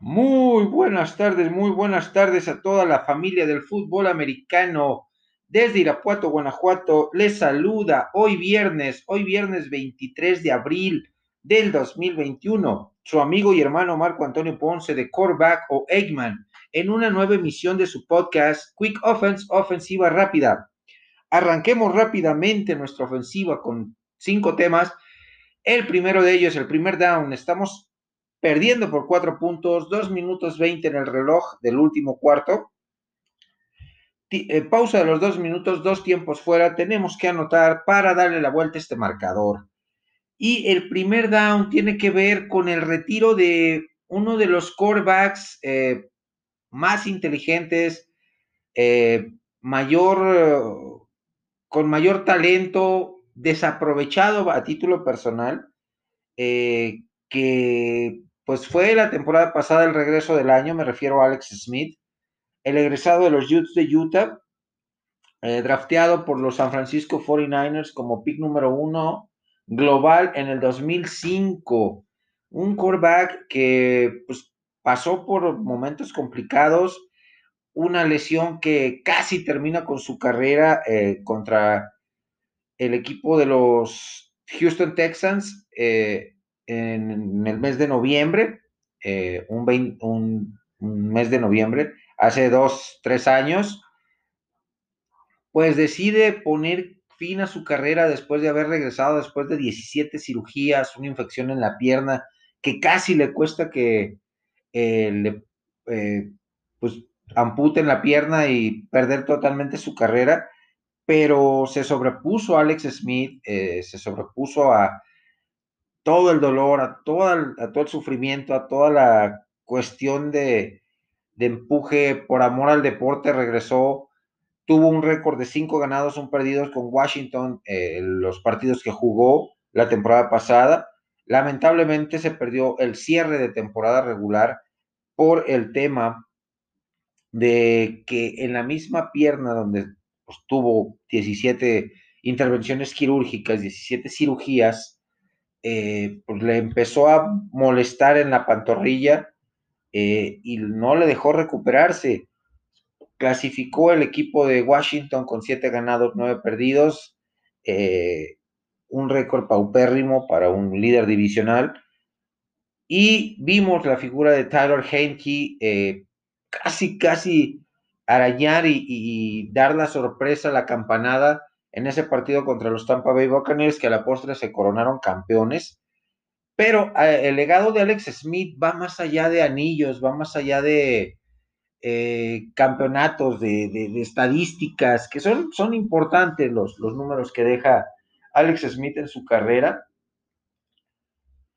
Muy buenas tardes, muy buenas tardes a toda la familia del fútbol americano. Desde Irapuato, Guanajuato, les saluda hoy viernes, hoy viernes 23 de abril del 2021, su amigo y hermano Marco Antonio Ponce de Coreback o Eggman, en una nueva emisión de su podcast Quick Offense, Ofensiva Rápida. Arranquemos rápidamente nuestra ofensiva con cinco temas. El primero de ellos, el primer down. Estamos perdiendo por cuatro puntos, dos minutos veinte en el reloj del último cuarto. Eh, pausa de los dos minutos, dos tiempos fuera, tenemos que anotar para darle la vuelta a este marcador. Y el primer down tiene que ver con el retiro de uno de los corebacks eh, más inteligentes, eh, mayor, con mayor talento, desaprovechado a título personal, que pues fue la temporada pasada el regreso del año, me refiero a Alex Smith, el egresado de los Utes de Utah, eh, drafteado por los San Francisco 49ers como pick número uno global en el 2005. Un quarterback que pues, pasó por momentos complicados, una lesión que casi termina con su carrera eh, contra el equipo de los Houston Texans. Eh, en, el mes de noviembre, eh, un, mes de noviembre, hace dos, tres años, pues decide poner fin a su carrera después de haber regresado después de 17 cirugías, una infección en la pierna que casi le cuesta que eh, le, eh, pues amputen la pierna y perder totalmente su carrera, pero se sobrepuso a Alex Smith, se sobrepuso a, todo el dolor, a todo el, sufrimiento, a toda la cuestión de, empuje por amor al deporte, regresó, tuvo un récord de cinco ganados, un perdidos con Washington, eh, los partidos que jugó la temporada pasada. Lamentablemente se perdió el cierre de temporada regular por el tema de que en la misma pierna donde pues, tuvo 17 intervenciones quirúrgicas, 17 cirugías, eh, pues le empezó a molestar en la pantorrilla eh, y no le dejó recuperarse. Clasificó el equipo de Washington con siete ganados, nueve perdidos, eh, un récord paupérrimo para un líder divisional. Y vimos la figura de Tyler Heinke casi, casi arañar y, y, dar la sorpresa, la campanada en ese partido contra los Tampa Bay Buccaneers, que a la postre se coronaron campeones. Pero eh, el legado de Alex Smith va más allá de anillos, va más allá de eh, campeonatos, de, estadísticas, que son, son importantes los, los, números que deja Alex Smith en su carrera.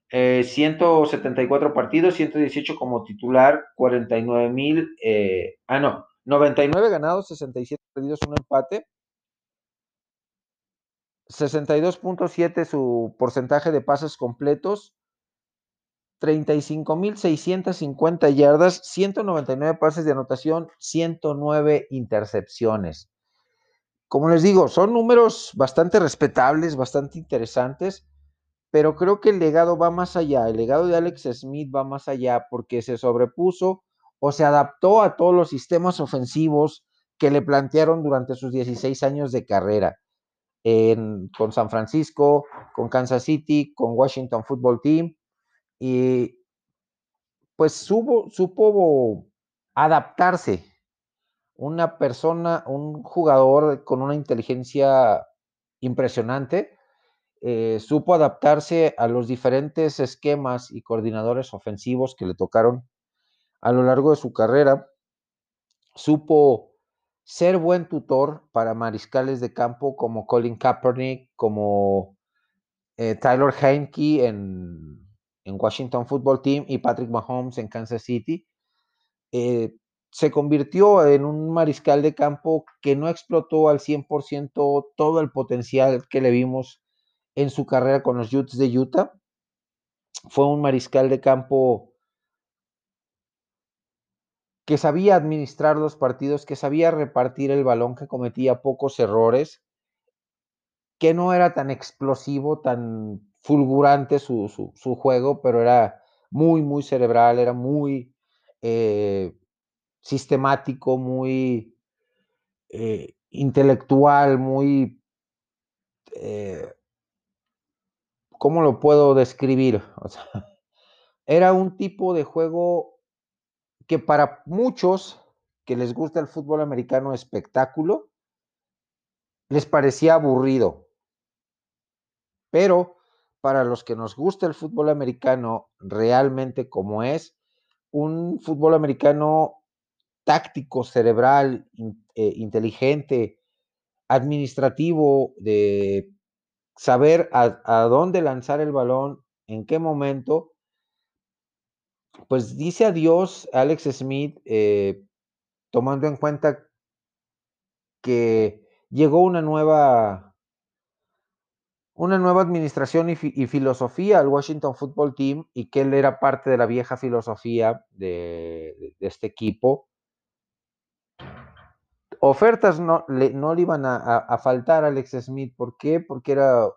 174 eh, partidos, 118 como titular, 49 mil, ah no, 99 ganados, 67 perdidos, un empate. 62.7 su porcentaje de pases completos, 35.650 yardas, 199 pases de anotación, 109 intercepciones. Como les digo, son números bastante respetables, bastante interesantes, pero creo que el legado va más allá. El legado de Alex Smith va más allá porque se sobrepuso o se adaptó a todos los sistemas ofensivos que le plantearon durante sus 16 años de carrera con San Francisco, con Kansas City, con Washington Football Team, y pues supo, supo adaptarse. Una persona, un jugador con una inteligencia impresionante, eh, supo adaptarse a los diferentes esquemas y coordinadores ofensivos que le tocaron a lo largo de su carrera. Supo ser buen tutor para mariscales de campo como Colin Kaepernick, como eh, Tyler Heinke en, Washington Football Team y Patrick Mahomes en Kansas City, eh, se convirtió en un mariscal de campo que no explotó al 100% todo el potencial que le vimos en su carrera con los Utes de Utah. Fue un mariscal de campo que sabía administrar los partidos, que sabía repartir el balón, que cometía pocos errores, que no era tan explosivo, tan fulgurante su, juego, pero era muy, muy cerebral, era muy, eh, sistemático, muy eh, intelectual, muy... Eh, ¿Cómo lo puedo describir? era un tipo de juego que para muchos que les gusta el fútbol americano espectáculo, les parecía aburrido. Pero para los que nos gusta el fútbol americano realmente como es, un fútbol americano táctico, cerebral, eh, inteligente, administrativo, de saber a, dónde lanzar el balón, en qué momento, pues dice adiós Alex Smith, eh, tomando en cuenta que llegó una nueva una nueva administración y, filosofía al Washington Football Team y que él era parte de la vieja filosofía de, este equipo. Ofertas no le, no le iban a, faltar a Alex Smith. ¿Por qué? Porque era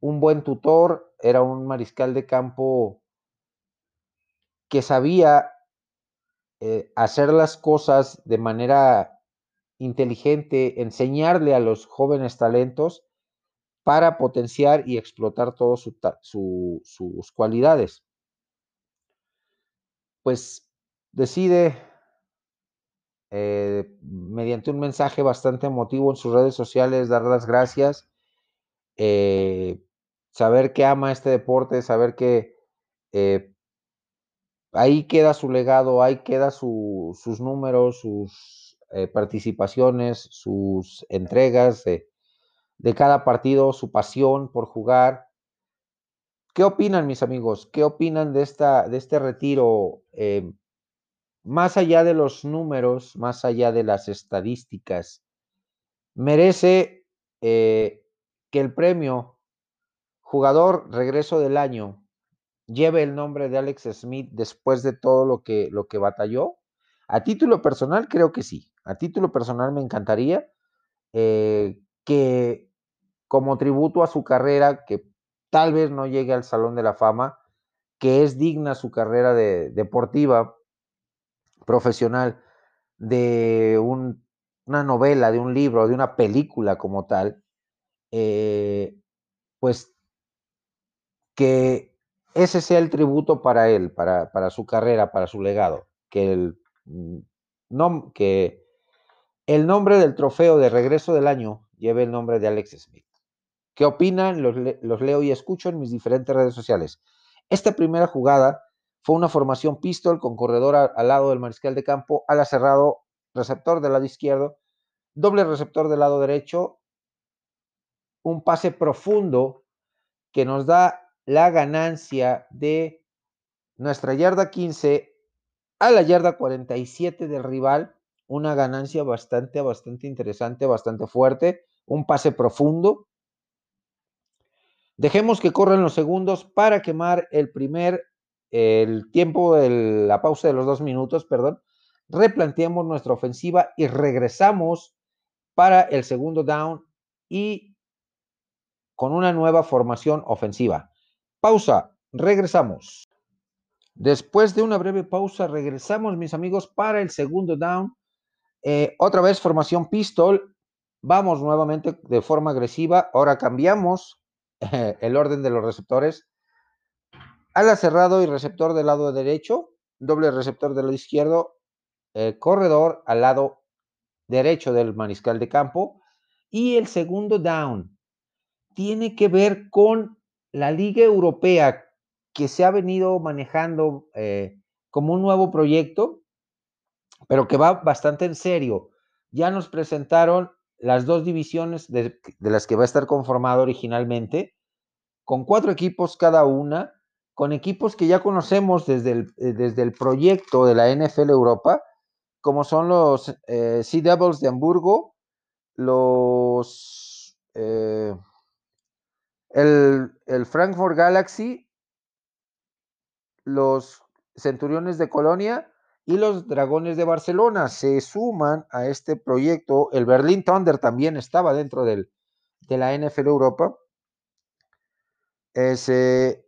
un buen tutor, era un mariscal de campo que sabía eh, hacer las cosas de manera inteligente, enseñarle a los jóvenes talentos para potenciar y explotar todas sus cualidades. Pues decide, eh, mediante un mensaje bastante emotivo en sus redes sociales, dar las gracias, eh, saber que ama este deporte, saber que ahí queda su legado, ahí queda sus números, sus participaciones, sus entregas de cada partido, su pasión por jugar. ¿Qué opinan, mis amigos? ¿Qué opinan de, esta, de este retiro? Eh, más allá de los números, más allá de las estadísticas, merece eh, que el premio jugador regreso del año lleve el nombre de Alex Smith después de todo lo que, lo que batalló? A título personal, creo que sí. A título personal me encantaría eh, que como tributo a su carrera, que tal vez no llegue al Salón de la Fama, que es digna su carrera de, deportiva, profesional, de una novela, de un libro, de una película como tal, eh, pues que ese sea el tributo para él, para, su carrera, para su legado, que el, mm, que el nombre del trofeo de regreso del año lleve el nombre de Alex Smith. ¿Qué opinan? Los, leo y escucho en mis diferentes redes sociales. Esta primera jugada fue una formación pistol con corredor al lado del mariscal de campo, ala cerrado, receptor del lado izquierdo, doble receptor del lado derecho, un pase profundo que nos da la ganancia de nuestra yarda 15 a la yarda 47 del rival, una ganancia bastante, bastante interesante, bastante fuerte, un pase profundo Dejemos que corran los segundos para quemar el primer, el tiempo de la pausa de los dos minutos, perdón. Replanteamos nuestra ofensiva y regresamos para el segundo down y con una nueva formación ofensiva. Pausa, regresamos. Después de una breve pausa, regresamos, mis amigos, para el segundo down. Eh, otra vez formación pistol. Vamos nuevamente de forma agresiva. Ahora cambiamos el orden de los receptores. Ala cerrado y receptor del lado derecho, doble receptor del lado izquierdo, eh, corredor al lado derecho del mariscal de campo. Y el segundo down tiene que ver con la Liga Europea que se ha venido manejando eh, como un nuevo proyecto, pero que va bastante en serio. Ya nos presentaron las dos divisiones de, las que va a estar conformado originalmente, con cuatro equipos cada una, con equipos que ya conocemos desde el, eh, desde el proyecto de la NFL Europa, como son los eh, Sea Devils de Hamburgo, los eh, el, el Frankfurt Galaxy, los Centuriones de Colonia y los Dragones de Barcelona se suman a este proyecto. El Berlin Thunder también estaba dentro del, de la NFL Europa. Eh, se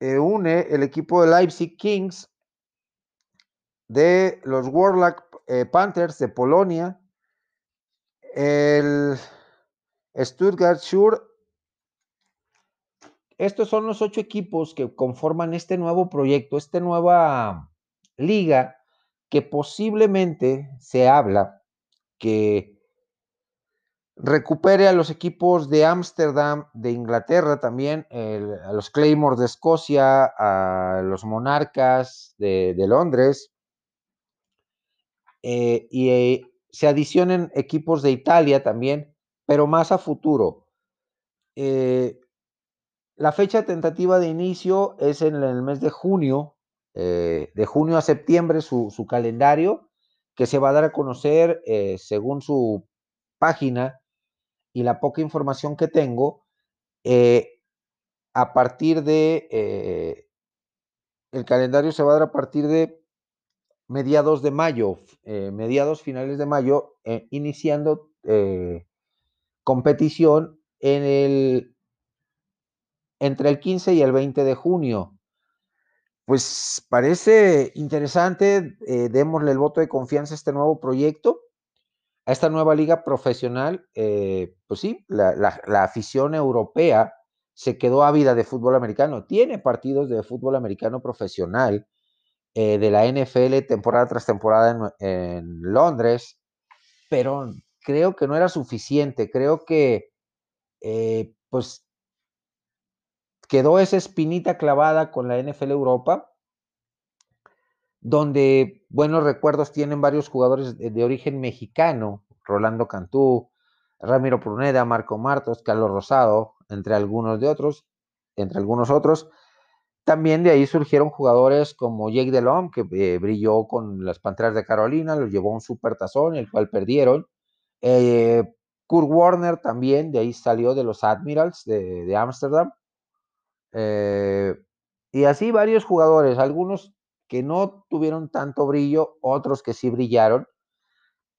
eh, une el equipo de Leipzig Kings de los Warlock eh, Panthers de Polonia, el Stuttgart Schur. Estos son los ocho equipos que conforman este nuevo proyecto, esta nueva liga que posiblemente se habla que recupere a los equipos de Ámsterdam, de Inglaterra también, a los Claymore de Escocia, a los Monarcas de, Londres, eh, y eh, se adicionen equipos de Italia también, pero más a futuro. Eh, la fecha tentativa de inicio es en el mes de junio, de junio a septiembre, su, calendario, que se va a dar a conocer según su página. Y la poca información que tengo, eh, a partir de, eh, el calendario se va a dar a partir de mediados de mayo, eh, mediados finales de mayo, iniciando competición en el, entre el 15 y el 20 de junio. Pues parece interesante, démosle el voto de confianza a este nuevo proyecto a esta nueva liga profesional, eh, pues sí, la, afición europea se quedó ávida de fútbol americano. Tiene partidos de fútbol americano profesional eh, de la NFL temporada tras temporada en, Londres, pero creo que no era suficiente. Creo que, eh, pues, quedó esa espinita clavada con la NFL Europa, donde buenos recuerdos tienen varios jugadores de, origen mexicano, Rolando Cantú, Ramiro Pruneda, Marco Martos, Carlos Rosado, entre algunos de otros, entre algunos otros. También de ahí surgieron jugadores como Jake Delhomme, que eh, brilló con las Panteras de Carolina, los llevó a un super tazón, el cual perdieron. Eh, Kurt Warner también, de ahí salió de los Admirals de Ámsterdam. Eh, y así varios jugadores, algunos que no tuvieron tanto brillo, otros que sí brillaron,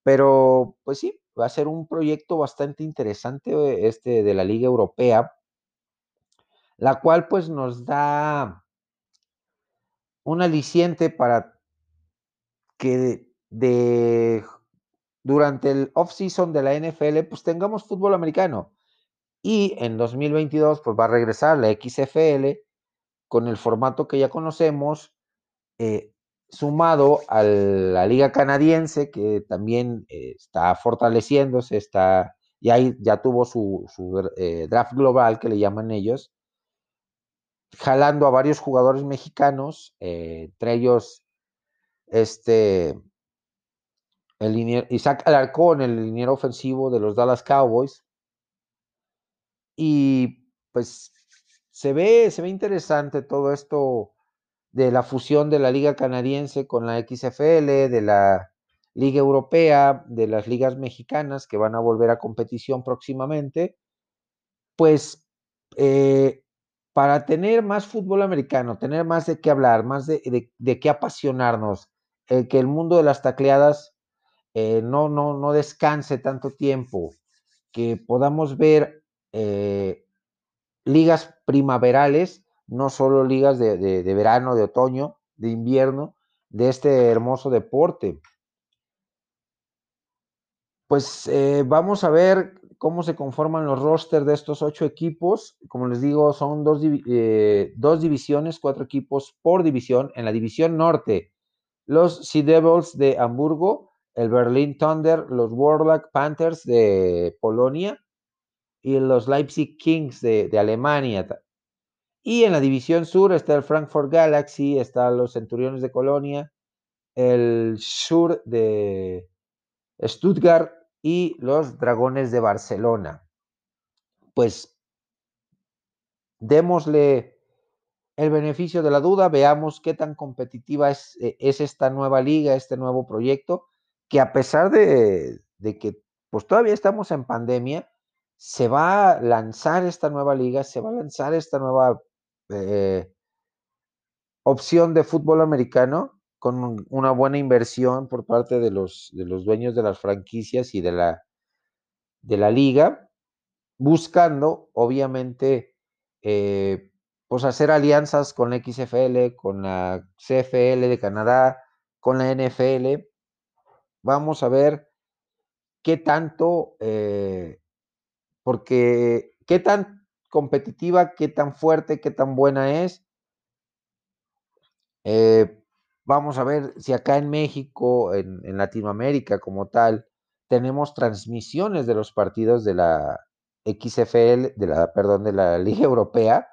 pero pues sí, va a ser un proyecto bastante interesante este de la Liga Europea, la cual pues nos da un aliciente para que de, durante el off-season de la NFL pues tengamos fútbol americano. Y en 2022 pues va a regresar la XFL con el formato que ya conocemos, eh, sumado a la liga canadiense, que también eh, está fortaleciéndose, está, ya, ya tuvo su, eh, draft global, que le llaman ellos, jalando a varios jugadores mexicanos, entre ellos este, el Isaac Alarcón, el liniero ofensivo de los Dallas Cowboys. Y pues se ve, se ve interesante todo esto de la fusión de la Liga Canadiense con la XFL, de la Liga Europea, de las ligas mexicanas que van a volver a competición próximamente, pues eh, para tener más fútbol americano, tener más de qué hablar, más de, de, qué apasionarnos, eh, que el mundo de las tacleadas eh, no, no, no descanse tanto tiempo, que podamos ver ligas primaverales no solo ligas de, verano, de otoño, de invierno, de este hermoso deporte. Pues eh, vamos a ver cómo se conforman los rosters de estos ocho equipos. Como les digo, son dos, eh, dos, divisiones, cuatro equipos por división. En la división norte, los Sea Devils de Hamburgo, el Berlin Thunder, los Warlock Panthers de Polonia y los Leipzig Kings de, Alemania. Y en la división sur está el Frankfurt Galaxy, están los Centuriones de Colonia, el Sur de Stuttgart y los Dragones de Barcelona. Pues démosle el beneficio de la duda, veamos qué tan competitiva es, eh, es esta nueva liga, este nuevo proyecto, que a pesar de, de que pues todavía estamos en pandemia, se va a lanzar esta nueva liga, se va a lanzar esta nueva eh, opción de fútbol americano con una buena inversión por parte de los, de los dueños de las franquicias y de la, de la liga, buscando, obviamente, eh, pues hacer alianzas con la XFL, con la CFL de Canadá, con la NFL. Vamos a ver qué tanto, eh, porque qué tan competitiva, qué tan fuerte, qué tan buena es. Eh, vamos a ver si acá en México, en, Latinoamérica como tal, tenemos transmisiones de los partidos de la XFL, de la, perdón, de la Liga Europea,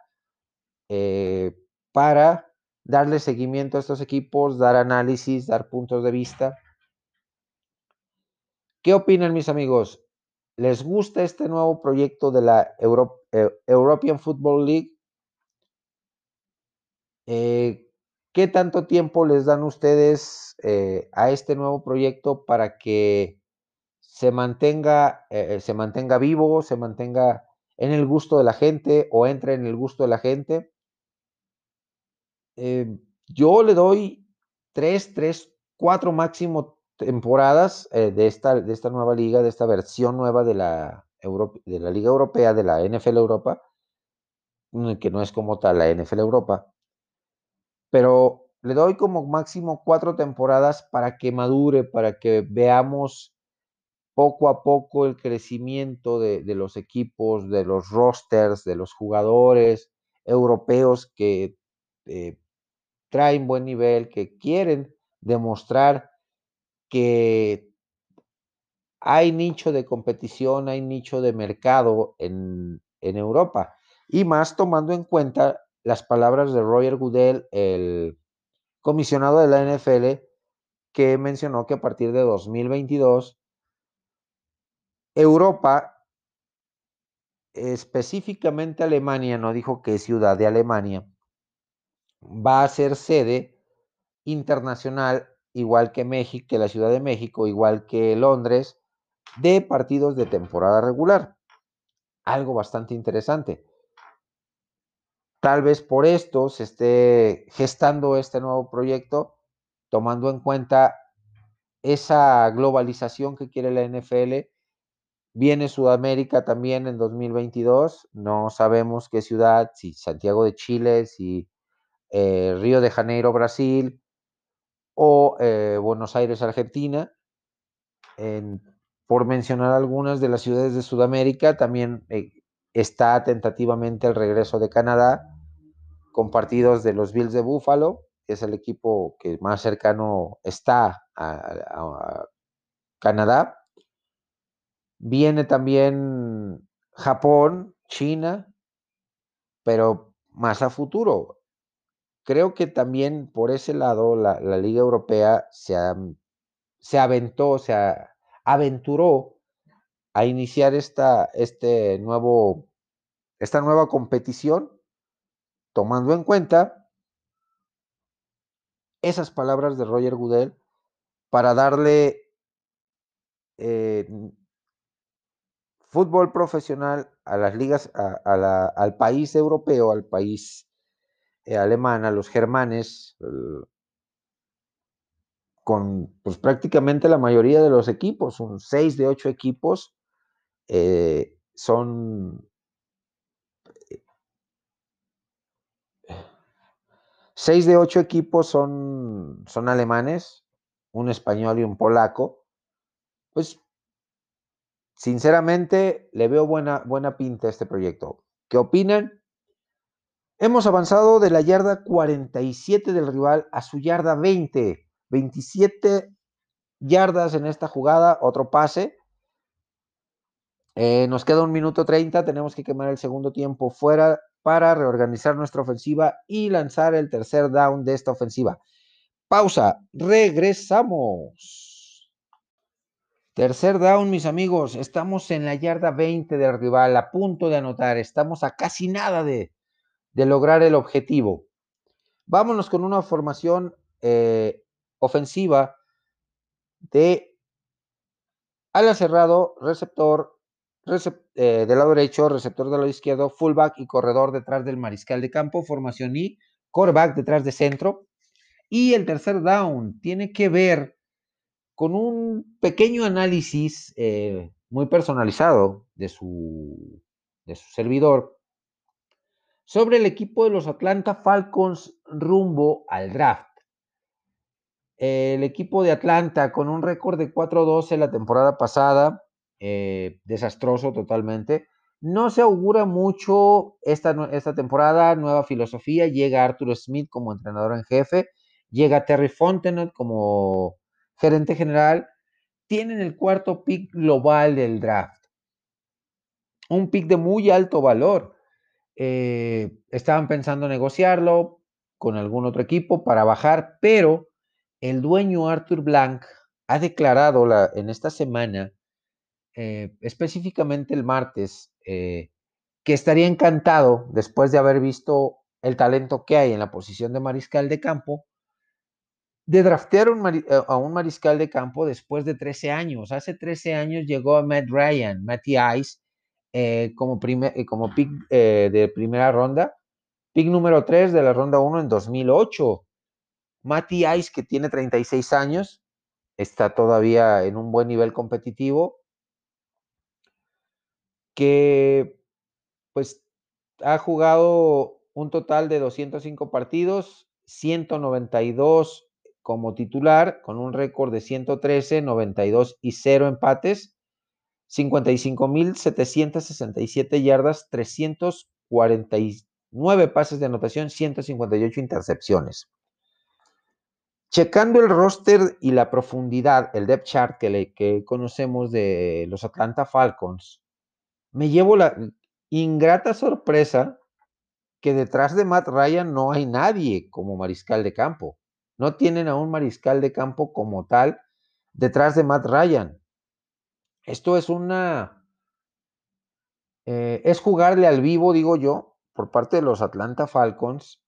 eh, para darle seguimiento a estos equipos, dar análisis, dar puntos de vista. ¿Qué opinan mis amigos? ¿Les gusta este nuevo proyecto de la eh, European Football League? Eh, ¿Qué tanto tiempo les dan ustedes eh, a este nuevo proyecto para que se mantenga, se mantenga vivo, se mantenga en el gusto de la gente o entre en el gusto de la gente? Yo le doy tres, tres, cuatro máximo temporadas eh, de, esta, de esta nueva liga, de esta versión nueva de la, de la Liga Europea, de la NFL Europa, mm, que no es como tal la NFL Europa, pero le doy como máximo cuatro temporadas para que madure, para que veamos poco a poco el crecimiento de, de los equipos, de los rosters, de los jugadores europeos que eh, traen buen nivel, que quieren demostrar que hay nicho de competición, hay nicho de mercado en, Europa. Y más tomando en cuenta las palabras de Roger Goodell, el comisionado de la NFL, que mencionó que a partir de 2022, Europa, específicamente Alemania, no dijo qué ciudad de Alemania, va a ser sede internacional, igual que México, que la Ciudad de México, igual que Londres, de partidos de temporada regular. Algo bastante interesante. Tal vez por esto se esté gestando este nuevo proyecto, tomando en cuenta esa globalización que quiere la NFL. Viene Sudamérica también en 2022. No sabemos qué ciudad, si Santiago de Chile, si eh, Río de Janeiro, Brasil, o eh, Buenos Aires, Argentina. por mencionar algunas de las ciudades de Sudamérica, también eh, está tentativamente el regreso de Canadá, con partidos de los Bills de Buffalo, que es el equipo que más cercano está a Canadá. Viene también Japón, China, pero más a futuro creo que también por ese lado la, Liga Europea se, se aventó, se aventuró a iniciar esta, este nuevo, esta nueva competición, tomando en cuenta esas palabras de Roger Goodell para darle eh, fútbol profesional a las ligas, al país europeo, al país alemana, los germanes, con pues, prácticamente la mayoría de los equipos, son seis de ocho equipos, eh, son seis de ocho equipos son, son alemanes, un español y un polaco. Pues sinceramente le veo buena, buena pinta a este proyecto. ¿Qué opinan? Hemos avanzado de la yarda 47 del rival a su yarda 20. 27 yardas en esta jugada, otro pase. Eh, nos queda un minuto 30, tenemos que quemar el segundo tiempo fuera para reorganizar nuestra ofensiva y lanzar el tercer down de esta ofensiva. Pausa, regresamos. Tercer down, mis amigos, estamos en la yarda 20 del rival, a punto de anotar, estamos a casi nada de, de lograr el objetivo. Vámonos con una formación eh, ofensiva de ala cerrado, receptor eh, del lado derecho, receptor del lado izquierdo, fullback y corredor detrás del mariscal de campo, formación y quarterback detrás de centro. Y el tercer down tiene que ver con un pequeño análisis eh, muy personalizado de su, de su servidor sobre el equipo de los Atlanta Falcons rumbo al draft. el equipo de Atlanta con un récord de 4-12 la temporada pasada, eh, desastroso totalmente. No se augura mucho esta, esta temporada, nueva filosofía. Llega Arthur Smith como entrenador en jefe, llega Terry Fontenot como gerente general. Tienen el cuarto pick global del draft. Un pick de muy alto valor. Eh, estaban pensando negociarlo con algún otro equipo para bajar, pero el dueño Arthur Blank ha declarado la, en esta semana, eh, específicamente el martes, eh, que estaría encantado, después de haber visto el talento que hay en la posición de mariscal de campo, de draftear a un mariscal de campo después de 13 años. Hace 13 años llegó a Matt Ryan, Matty Ice, como, como pick de primera ronda, pick número 3 de la ronda 1 en 2008. Matty Ice, que tiene 36 años, está todavía en un buen nivel competitivo, que pues ha jugado un total de 205 partidos, 192 como titular, con un récord de 113, 92 y 0 empates, 55.767 yardas, 349 pases de anotación, 158 intercepciones. Checando el roster y la profundidad, el depth chart que, le, que conocemos de los Atlanta Falcons, me llevo la ingrata sorpresa que detrás de Matt Ryan no hay nadie como mariscal de campo. No tienen a un mariscal de campo como tal detrás de Matt Ryan. Esto es una... Eh, es jugarle al vivo, digo yo, por parte de los Atlanta Falcons,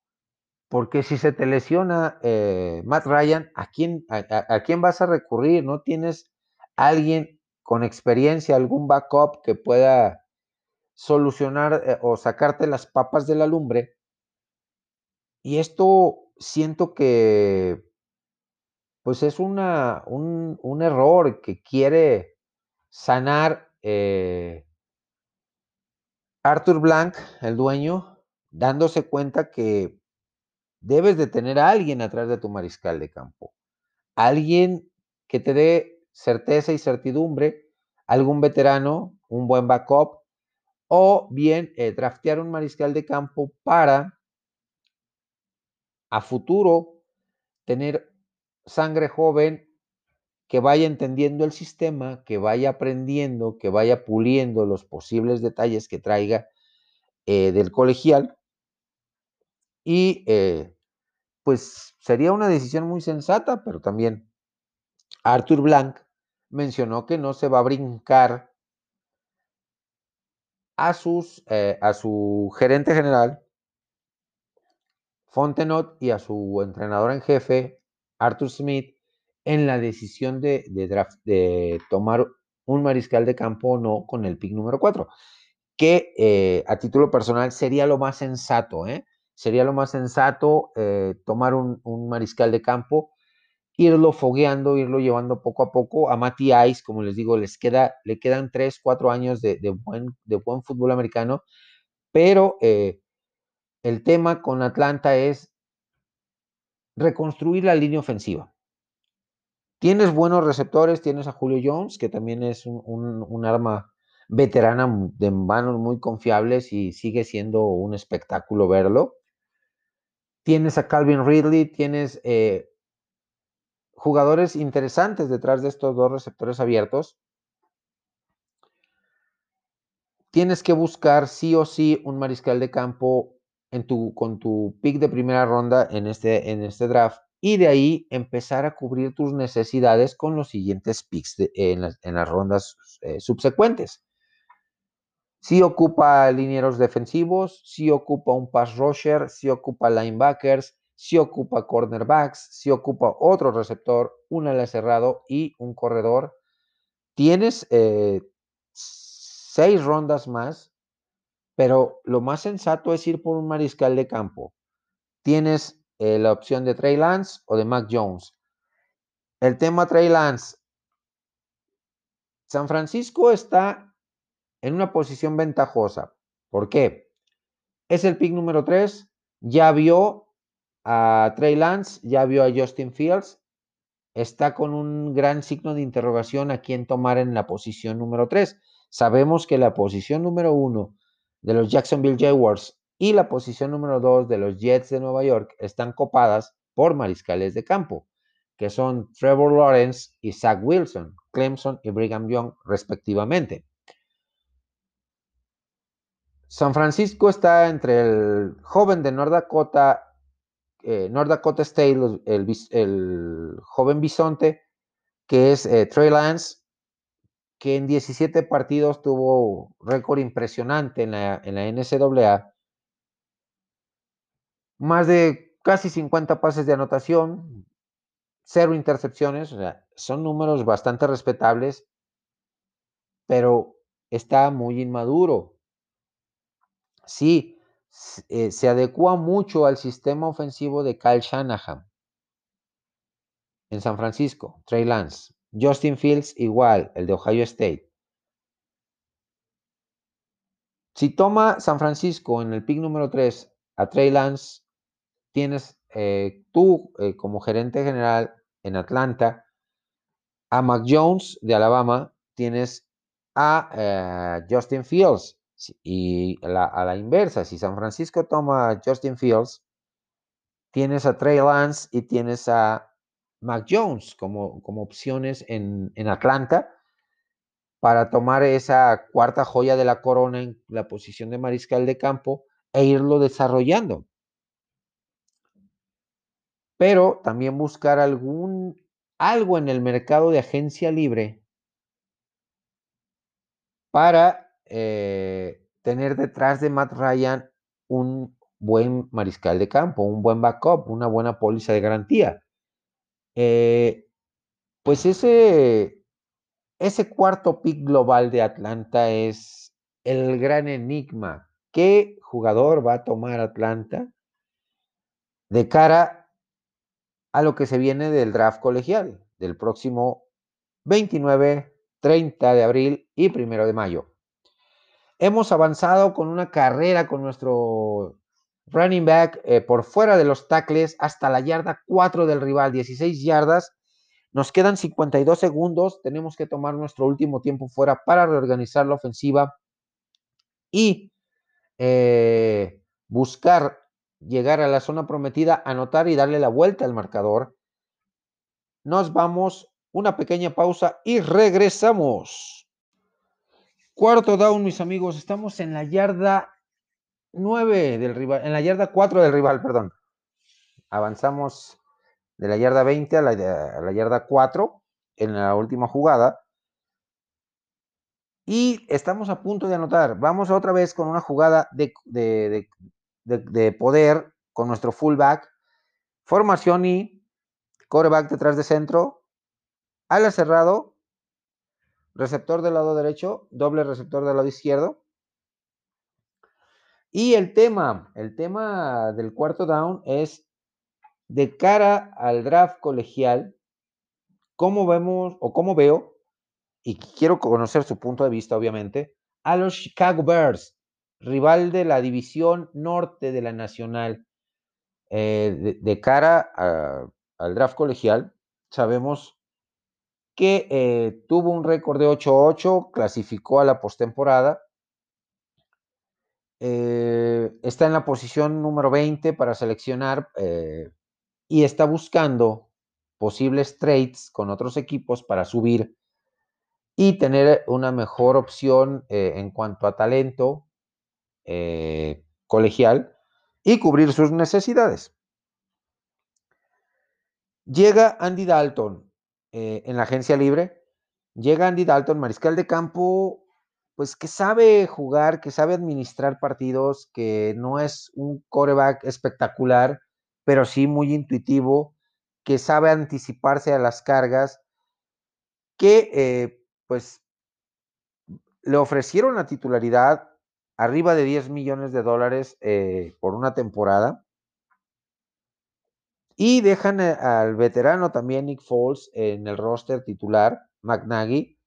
porque si se te lesiona eh, Matt Ryan, ¿a quién, a quién vas a recurrir? No tienes alguien con experiencia, algún backup que pueda solucionar eh, o sacarte las papas de la lumbre. Y esto siento que pues es una, un, error que quiere sanar eh, Arthur Blank, el dueño, dándose cuenta que debes de tener a alguien atrás de tu mariscal de campo. Alguien que te dé certeza y certidumbre, algún veterano, un buen backup, o bien eh, draftear un mariscal de campo para a futuro tener sangre joven que vaya entendiendo el sistema, que vaya aprendiendo, que vaya puliendo los posibles detalles que traiga eh, del colegial. Y eh, pues sería una decisión muy sensata, pero también Arthur Blanc mencionó que no se va a brincar a, sus, eh, a su gerente general, Fontenot, y a su entrenador en jefe, Arthur Smith, en la decisión de, de, tomar un mariscal de campo o no con el pick número 4, que eh, a título personal sería lo más sensato, ¿eh? Sería lo más sensato tomar un, un mariscal de campo irlo fogueando, irlo llevando poco a poco. A Matty Ice, como les digo, les queda, le quedan 3, 4 años de, buen, de buen fútbol americano, pero eh, el tema con Atlanta es reconstruir la línea ofensiva. Tienes buenos receptores, tienes a Julio Jones, que también es un, arma veterana de manos muy confiables y sigue siendo un espectáculo verlo. Tienes a Calvin Ridley, tienes eh, jugadores interesantes detrás de estos dos receptores abiertos. Tienes que buscar sí o sí un mariscal de campo en tu, con tu pick de primera ronda en este, en este draft y de ahí empezar a cubrir tus necesidades con los siguientes picks en, las, rondas eh, subsecuentes. Si ocupa linieros defensivos, si ocupa un pass rusher, si ocupa linebackers, si ocupa cornerbacks, si ocupa otro receptor, un ala cerrado y un corredor. Tienes eh, seis rondas más, pero lo más sensato es ir por un mariscal de campo. Tienes eh, la opción de Trey Lance o de Mac Jones. El tema Trey Lance. San Francisco está en una posición ventajosa. ¿Por qué? Es el pick número 3. Ya vio a Trey Lance, ya vio a Justin Fields, está con un gran signo de interrogación a quién tomar en la posición número 3. Sabemos que la posición número 1 de los Jacksonville Jaguars y la posición número 2 de los Jets de Nueva York están copadas por mariscales de campo, que son Trevor Lawrence y Zach Wilson, Clemson y Brigham Young respectivamente. San Francisco está entre el joven de North Dakota, eh, North Dakota State, el, joven bisonte, que es eh, Trey Lance, que en 17 partidos tuvo récord impresionante en la, en la NCAA. Más de casi 50 pases de anotación, cero intercepciones, o sea, son números bastante respetables, pero está muy inmaduro sí eh, se adecua mucho al sistema ofensivo de Kyle Shanahan en San Francisco, Trey Lance. Justin Fields igual, el de Ohio State. Si toma San Francisco en el pick número 3 a Trey Lance, tienes eh, tú eh, como gerente general en Atlanta, a Mac Jones de Alabama, tienes a Justin Fields y a la inversa, si San Francisco toma a Justin Fields, tienes a Trey Lance y tienes a Mac Jones como, como opciones en, en Atlanta para tomar esa cuarta joya de la corona en la posición de mariscal de campo e irlo desarrollando. Pero también buscar algún algo en el mercado de agencia libre para eh, tener detrás de Matt Ryan un buen mariscal de campo, un buen backup, una buena póliza de garantía. Eh, pues ese, ese cuarto pick global de Atlanta es el gran enigma. ¿Qué jugador va a tomar Atlanta de cara a lo que se viene del draft colegial del próximo 29, 30 de abril y 1 de mayo? Hemos avanzado con una carrera con nuestro running back eh, por fuera de los tackles hasta la yarda 4 del rival, 16 yardas. Nos quedan 52 segundos. Tenemos que tomar nuestro último tiempo fuera para reorganizar la ofensiva y eh, buscar llegar a la zona prometida, anotar y darle la vuelta al marcador. Nos vamos, una pequeña pausa y regresamos. Cuarto down, mis amigos. Estamos en la yarda 9 del rival, en la yarda 4 del rival, perdón. Avanzamos de la yarda 20 a la, yarda 4 en la última jugada. Y estamos a punto de anotar. Vamos otra vez con una jugada de, de poder con nuestro fullback. Formación y coreback detrás de centro. Ala cerrado receptor del lado derecho, doble receptor del lado izquierdo. Y el tema, el tema del cuarto down es de cara al draft colegial, cómo vemos o cómo veo, y quiero conocer su punto de vista, obviamente, a los Chicago Bears, rival de la división norte de la nacional. Eh, de, cara al draft colegial, sabemos que eh, tuvo un récord de 8-8, clasificó a la postemporada. Eh, está en la posición número 20 para seleccionar y está buscando posibles trades con otros equipos para subir y tener una mejor opción en cuanto a talento colegial y cubrir sus necesidades. Llega Andy Dalton, eh, en la agencia libre. Llega Andy Dalton, mariscal de campo, pues que sabe jugar, que sabe administrar partidos, que no es un coreback espectacular, pero sí muy intuitivo, que sabe anticiparse a las cargas, que eh, pues le ofrecieron la titularidad arriba de 10 millones de dólares eh, por una temporada. Y dejan eh, al veterano también Nick Foles en el roster titular, McNaghy.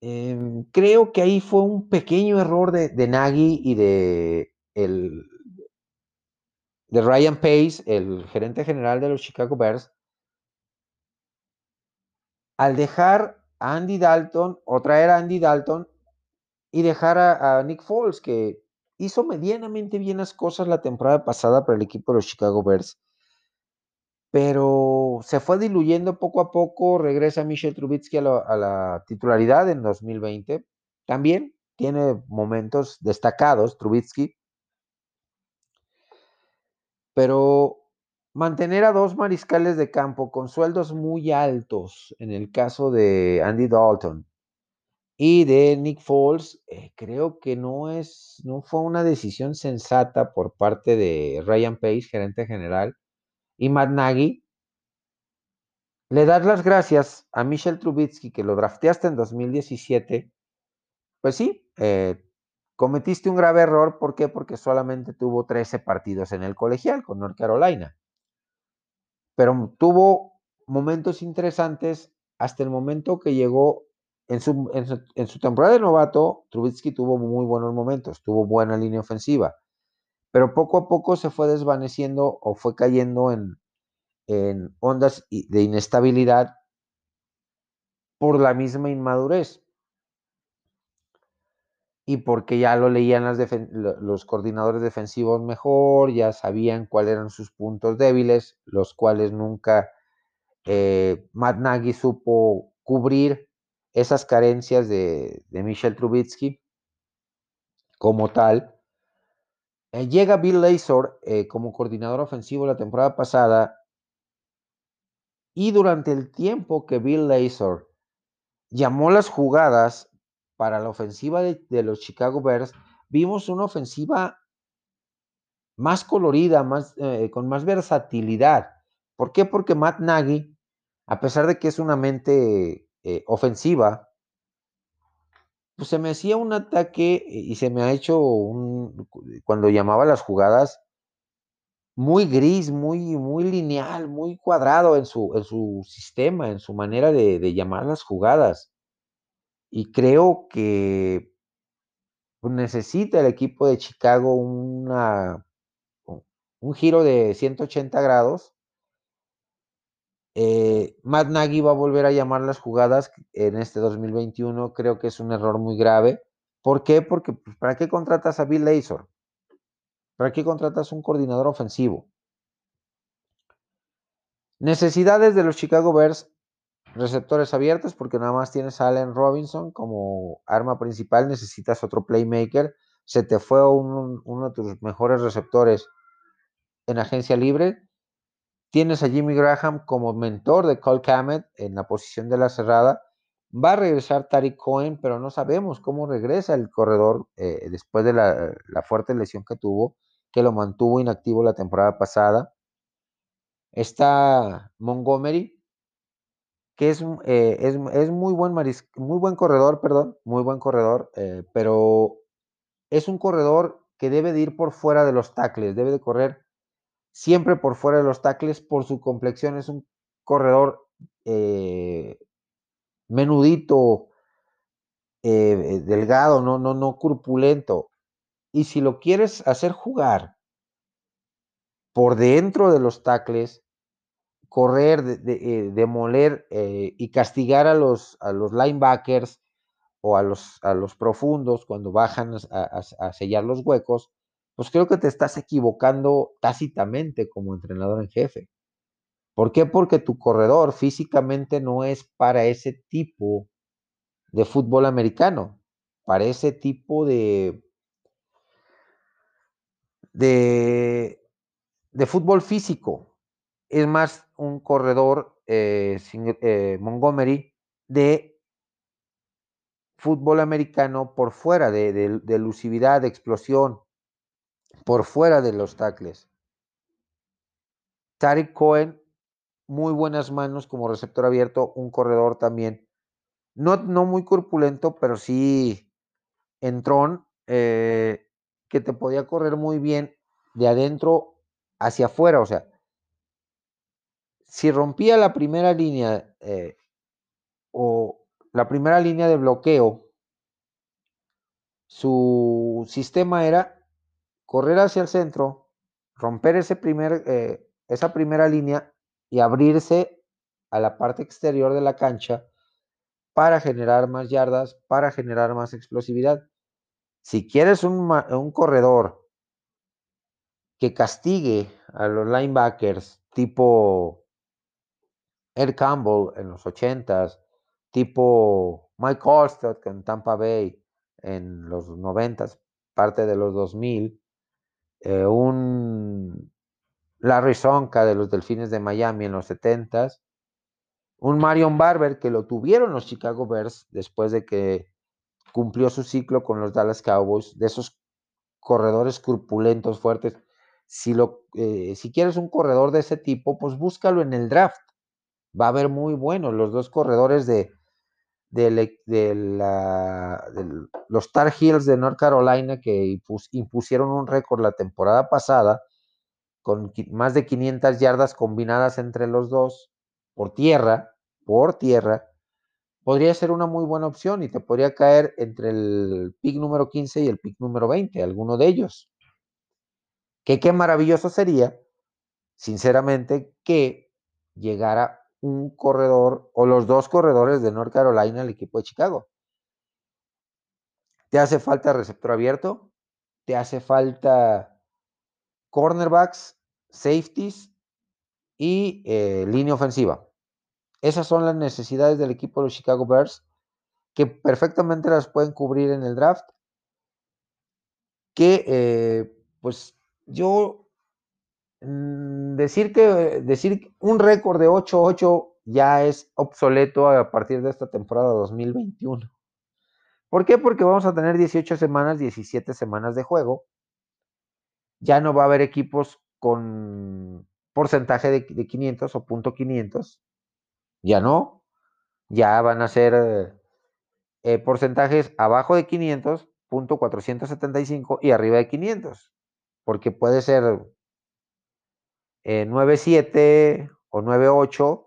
Em, creo que ahí fue un pequeño error de, de Nagy y de, el, de Ryan Pace, el gerente general de los Chicago Bears, al dejar a Andy Dalton o traer a Andy Dalton y dejar a, Nick Foles, que hizo medianamente bien las cosas la temporada pasada para el equipo de los Chicago Bears. Pero se fue diluyendo poco a poco, regresa Michel Trubitsky a la, titularidad en 2020. También tiene momentos destacados, Trubitsky. Pero mantener a dos mariscales de campo con sueldos muy altos, en el caso de Andy Dalton y de Nick Foles, eh, creo que no es, no fue una decisión sensata por parte de Ryan Pace, gerente general, y Matt Nagy. Le das las gracias a Michel Trubitsky, que lo drafteaste en 2017. Pues sí, eh, cometiste un grave error. ¿Por qué? Porque solamente tuvo 13 partidos en el colegial con North Carolina. Pero tuvo momentos interesantes hasta el momento que llegó en su, temporada de novato, Trubitsky tuvo muy buenos momentos, tuvo buena línea ofensiva, pero poco a poco se fue desvaneciendo o fue cayendo en, en ondas de inestabilidad por la misma inmadurez. Y porque ya lo leían los coordinadores defensivos mejor, ya sabían cuáles eran sus puntos débiles, los cuales nunca eh, Matt Nagy supo cubrir esas carencias de, Michel Trubitsky como tal. Eh, llega Bill Lazor eh, como coordinador ofensivo la temporada pasada y durante el tiempo que Bill Lazor llamó las jugadas para la ofensiva de, los Chicago Bears, vimos una ofensiva más colorida, más, eh, con más versatilidad. ¿Por qué? Porque Matt Nagy, a pesar de que es una mente eh, ofensiva, pues se me hacía un ataque y se me ha hecho un, cuando llamaba las jugadas, muy gris, muy, muy lineal, muy cuadrado en su, en su sistema, en su manera de, de llamar las jugadas. Y creo que necesita el equipo de Chicago una, un giro de 180 grados eh, Matt Nagy va a volver a llamar las jugadas en este 2021. Creo que es un error muy grave. ¿Por qué? Porque pues, ¿para qué contratas a Bill Lazor? ¿Para qué contratas un coordinador ofensivo? Necesidades de los Chicago Bears, receptores abiertos, porque nada más tienes a Allen Robinson como arma principal, necesitas otro playmaker. Se te fue uno de tus mejores receptores en agencia libre Tienes a Jimmy Graham como mentor de Cole Kamet en la posición de la cerrada. Va a regresar Tariq Cohen, pero no sabemos cómo regresa el corredor eh, después de la, fuerte lesión que tuvo, que lo mantuvo inactivo la temporada pasada. Está Montgomery, que es, eh, es, muy, buen muy buen corredor, perdón, muy buen corredor, eh, pero es un corredor que debe de ir por fuera de los tackles, debe de correr siempre por fuera de los tackles por su complexión. Es un corredor eh, menudito, eh, delgado, no, no, no corpulento. Y si lo quieres hacer jugar por dentro de los tackles, correr, de, demoler eh, y castigar a los, a los linebackers o a los, a los profundos cuando bajan a sellar los huecos, pues creo que te estás equivocando tácitamente como entrenador en jefe. ¿Por qué? Porque tu corredor físicamente no es para ese tipo de fútbol americano, para ese tipo de, de, fútbol físico. Es más un corredor eh, eh, Montgomery de fútbol americano por fuera, de, de, de elusividad, de explosión, por fuera de los tackles. Tariq Cohen, muy buenas manos como receptor abierto, un corredor también. No, no muy corpulento, pero sí entrón, eh, que te podía correr muy bien de adentro hacia afuera. O sea, si rompía la primera línea eh, o la primera línea de bloqueo, su sistema era correr hacia el centro, romper ese primer, eh, esa primera línea y abrirse a la parte exterior de la cancha para generar más yardas, para generar más explosividad. Si quieres un, un corredor que castigue a los linebackers tipo Ed Campbell en los 80s, tipo Mike Allstott con Tampa Bay en los 90s, parte de los 2000, eh, un Larry Sonka de los Delfines de Miami en los 70s, un Marion Barber que lo tuvieron los Chicago Bears después de que cumplió su ciclo con los Dallas Cowboys, de esos corredores corpulentos, fuertes. Si, lo, eh, si quieres un corredor de ese tipo, pues búscalo en el draft. Va a haber muy buenos los dos corredores de, de, de, la, los Tar Heels de North Carolina que impusieron un récord la temporada pasada con más de 500 yardas combinadas entre los dos por tierra, por tierra, podría ser una muy buena opción y te podría caer entre el pick número 15 y el pick número 20, alguno de ellos. Que qué maravilloso sería, sinceramente, que llegara un corredor o los dos corredores de North Carolina al equipo de Chicago. ¿Te hace falta receptor abierto? ¿Te hace falta cornerbacks, safeties y eh, línea ofensiva? Esas son las necesidades del equipo de los Chicago Bears que perfectamente las pueden cubrir en el draft. Que eh, pues yo decir que decir un récord de 8-8 ya es obsoleto a partir de esta temporada 2021. ¿Por qué? Porque vamos a tener 18 semanas, 17 semanas de juego. Ya no va a haber equipos con porcentaje de, 500 o punto 500. Ya no. Ya van a ser eh, porcentajes abajo de 500, punto 475 y arriba de 500. Porque puede ser 9-7 eh, o 9-8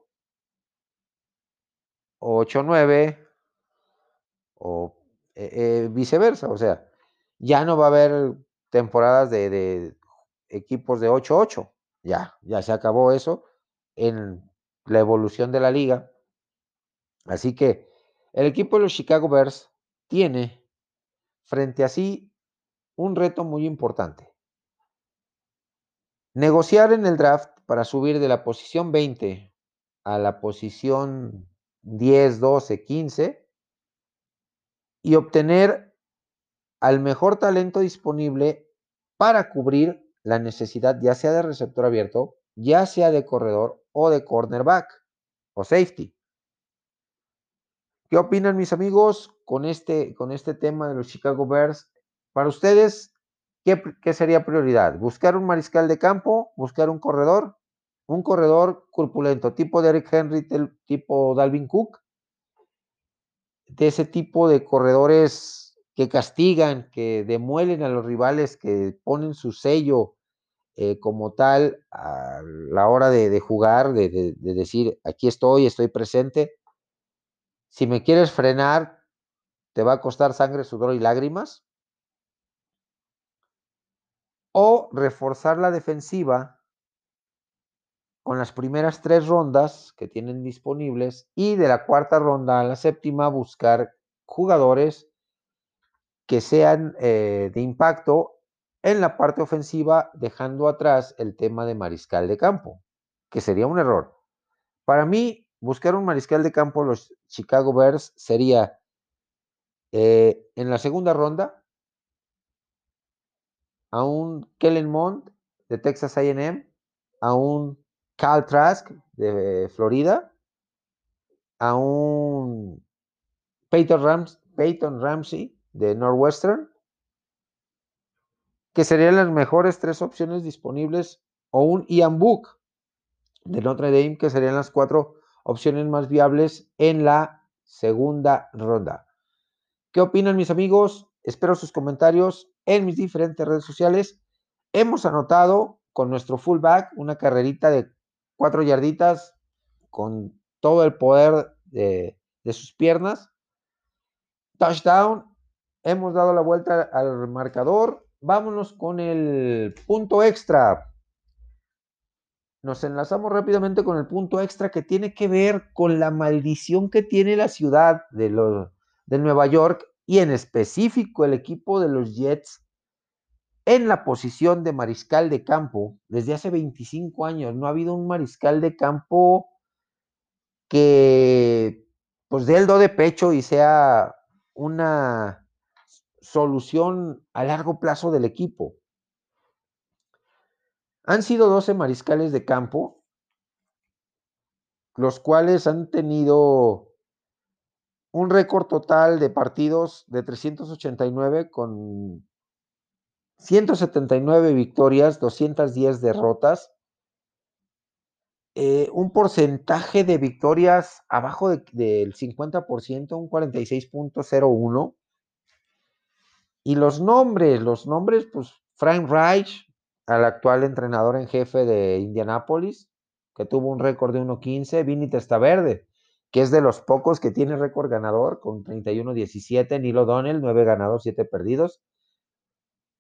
o 8-9 o eh, eh, viceversa. O sea, ya no va a haber temporadas de, de equipos de 8-8. Ya, ya se acabó eso en la evolución de la liga. Así que el equipo de los Chicago Bears tiene frente a sí un reto muy importante. Negociar en el draft para subir de la posición 20 a la posición 10, 12, 15 y obtener al mejor talento disponible para cubrir la necesidad ya sea de receptor abierto, ya sea de corredor o de cornerback o safety. ¿Qué opinan mis amigos con este, con este tema de los Chicago Bears? Para ustedes, ¿Qué, sería prioridad? ¿Buscar un mariscal de campo? ¿Buscar un corredor? Un corredor corpulento, tipo Derek Henry, tipo Dalvin Cook. De ese tipo de corredores que castigan, que demuelen a los rivales, que ponen su sello eh, como tal a la hora de, jugar, de decir, aquí estoy, estoy presente. Si me quieres frenar, te va a costar sangre, sudor y lágrimas o reforzar la defensiva con las primeras tres rondas que tienen disponibles y de la cuarta ronda a la séptima buscar jugadores que sean eh, de impacto en la parte ofensiva, dejando atrás el tema de mariscal de campo, que sería un error. Para mí, buscar un mariscal de campo los Chicago Bears sería eh, en la segunda ronda a un Kellen Mond de Texas AM, a un Cal Trask de Florida, a un Peyton, Rams, Peyton Ramsey de Northwestern, que serían las mejores tres opciones disponibles, o un Ian Book de Notre Dame, que serían las cuatro opciones más viables en la segunda ronda. ¿Qué opinan mis amigos? Espero sus comentarios en mis diferentes redes sociales. Hemos anotado con nuestro fullback una carrerita de cuatro yarditas con todo el poder de, sus piernas. Touchdown. Hemos dado la vuelta al marcador. Vámonos con el punto extra. nos enlazamos rápidamente con el punto extra que tiene que ver con la maldición que tiene la ciudad de, de Nueva York y en específico el equipo de los Jets en la posición de mariscal de campo desde hace 25 años. No ha habido un mariscal de campo que pues dé el do de pecho y sea una solución a largo plazo del equipo. Han sido 12 mariscales de campo, los cuales han tenido un récord total de partidos de 389 con 179 victorias, 210 derrotas, eh, un porcentaje de victorias abajo del 50%, un 46.01. Y los nombres, los nombres, pues Frank Reich, al actual entrenador en jefe de Indianapolis, que tuvo un récord de 1.15, Vinny Testaverde, que es de los pocos que tiene récord ganador con 31-17, Neil O'Donnell, 9 ganados, 7 perdidos,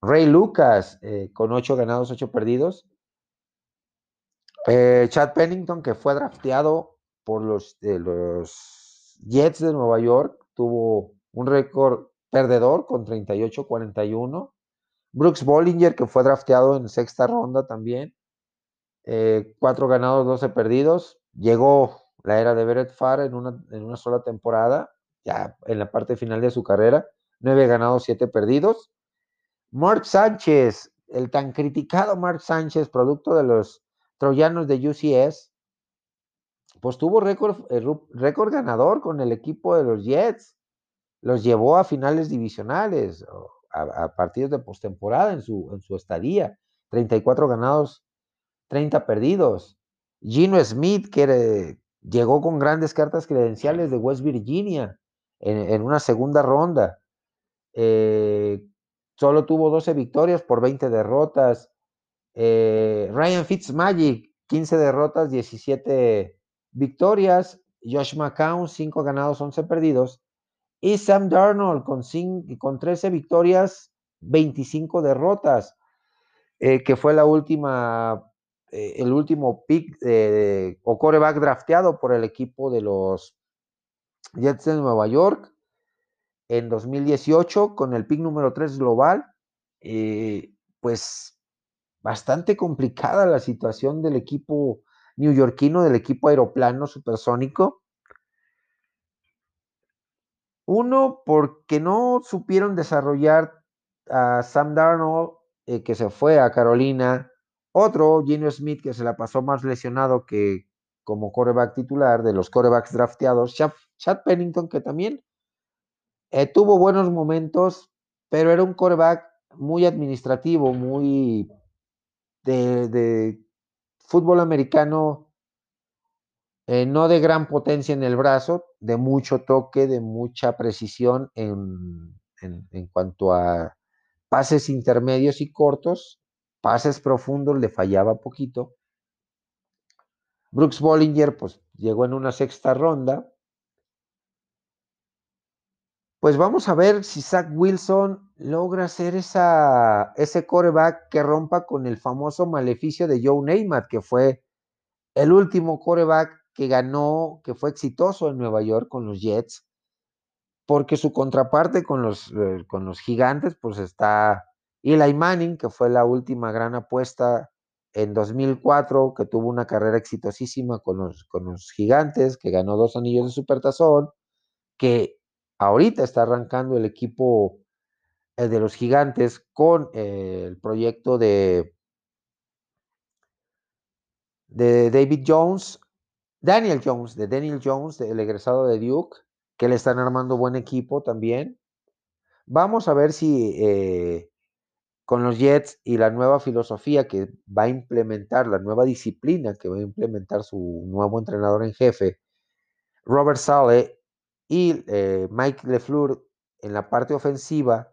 Ray Lucas, eh, con 8 ganados, 8 perdidos, eh, Chad Pennington, que fue drafteado por los, los Jets de Nueva York, tuvo un récord perdedor con 38-41. Brooks Bollinger, que fue drafteado en sexta ronda también, eh, cuatro ganados, 12 perdidos. Llegó la era de Beret Farr en una, en una sola temporada, ya en la parte final de su carrera, nueve ganados, siete perdidos. Mark Sánchez, el tan criticado Mark Sánchez, producto de los troyanos de UCS, pues tuvo récord, eh, récord ganador con el equipo de los Jets. Los llevó a finales divisionales, a, partidos de postemporada en su, en su estadía. 34 ganados, 30 perdidos. Gino Smith, que llegó con grandes cartas credenciales de West Virginia en, una segunda ronda. Eh, solo tuvo 12 victorias por 20 derrotas. Eh, Ryan Fitzmagic, 15 derrotas, 17 victorias. Josh McCown, 5 ganados, 11 perdidos. Y Sam Darnold con, con 13 victorias, 25 derrotas, eh, que fue la última, eh, el último pick o coreback drafteado por el equipo de los Jets de Nueva York en 2018 con el pick número 3 global. pues bastante complicada la situación del equipo neoyorquino, del equipo aeroplano supersónico. Uno, porque no supieron desarrollar a Sam Darnold, eh, que se fue a Carolina. Otro, Gino Smith, que se la pasó más lesionado que como coreback titular de los corebacks drafteados. Chad, Pennington, que también eh, tuvo buenos momentos, pero era un coreback muy administrativo, muy de, fútbol americano, eh, no de gran potencia en el brazo, de mucho toque, de mucha precisión en, en, cuanto a pases intermedios y cortos, pases profundos le fallaba poquito. Brooks Bollinger, pues llegó en una sexta ronda, pues vamos a ver si Zach Wilson logra hacer esa, ese coreback que rompa con el famoso maleficio de Joe Namath, que fue el último coreback que ganó, que fue exitoso en Nueva York con los Jets, porque su contraparte con los, eh, con los gigantes, pues está Eli Manning, que fue la última gran apuesta en 2004, que tuvo una carrera exitosísima con los, con los gigantes, que ganó dos anillos de supertazón, que ahorita está arrancando el equipo eh, de los gigantes con eh, el proyecto de, de David Jones, Daniel Jones, de Daniel Jones, el egresado de Duke, que le están armando buen equipo también. Vamos a ver si eh, con los Jets y la nueva filosofía que va a implementar, la nueva disciplina que va a implementar su nuevo entrenador en jefe, Robert Sale, y eh, Mike LeFleur en la parte ofensiva,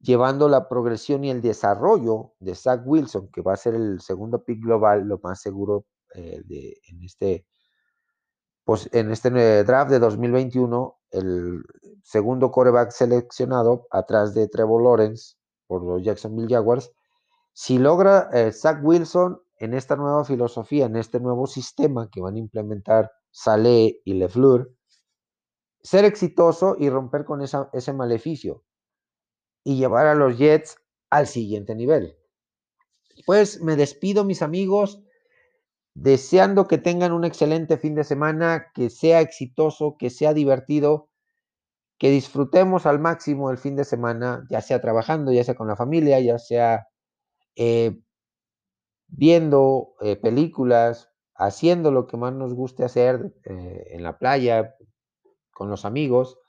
llevando la progresión y el desarrollo de Zach Wilson, que va a ser el segundo pick global, lo más seguro eh, de, en este, pues, en este eh, draft de 2021, el segundo coreback seleccionado atrás de Trevor Lawrence por los Jacksonville Jaguars. Si logra Zach Wilson en esta nueva filosofía, en este nuevo sistema que van a implementar Saleh y Lefleur, ser exitoso y romper con ese maleficio y llevar a los Jets al siguiente nivel. Pues me despido, mis amigos, deseando que tengan un excelente fin de semana, que sea exitoso, que sea divertido, que disfrutemos al máximo el fin de semana, ya sea trabajando, ya sea con la familia, ya sea eh, viendo eh, películas, haciendo lo que más nos guste hacer eh, en la playa, con los amigos.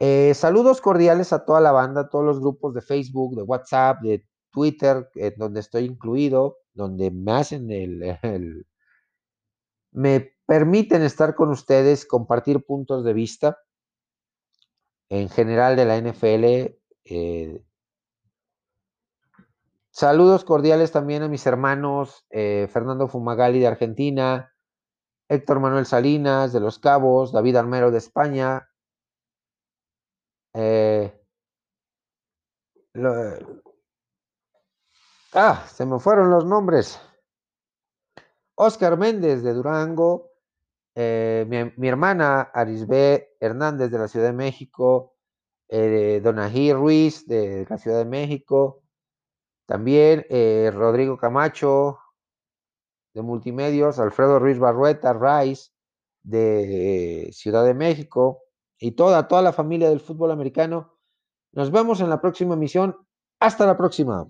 saludos cordiales a toda la banda, a todos los grupos de Facebook, de WhatsApp, de Twitter, donde estoy incluido, donde me hacen el, me permiten estar con ustedes, compartir puntos de vista en general de la NFL. Eh, saludos cordiales también a mis hermanos eh, Fernando Fumagali de Argentina, Héctor Manuel Salinas de Los Cabos, David Almero de España. Eh, ah, se me fueron los nombres. Oscar Méndez de Durango, eh, mi, hermana Arisbe Hernández de la Ciudad de México, eh, Donají Ruiz de la Ciudad de México, también eh, Rodrigo Camacho de Multimedios, Alfredo Ruiz Barrueta, Rice de Ciudad de México y toda, toda la familia del fútbol americano. Nos vemos en la próxima emisión. Hasta la próxima.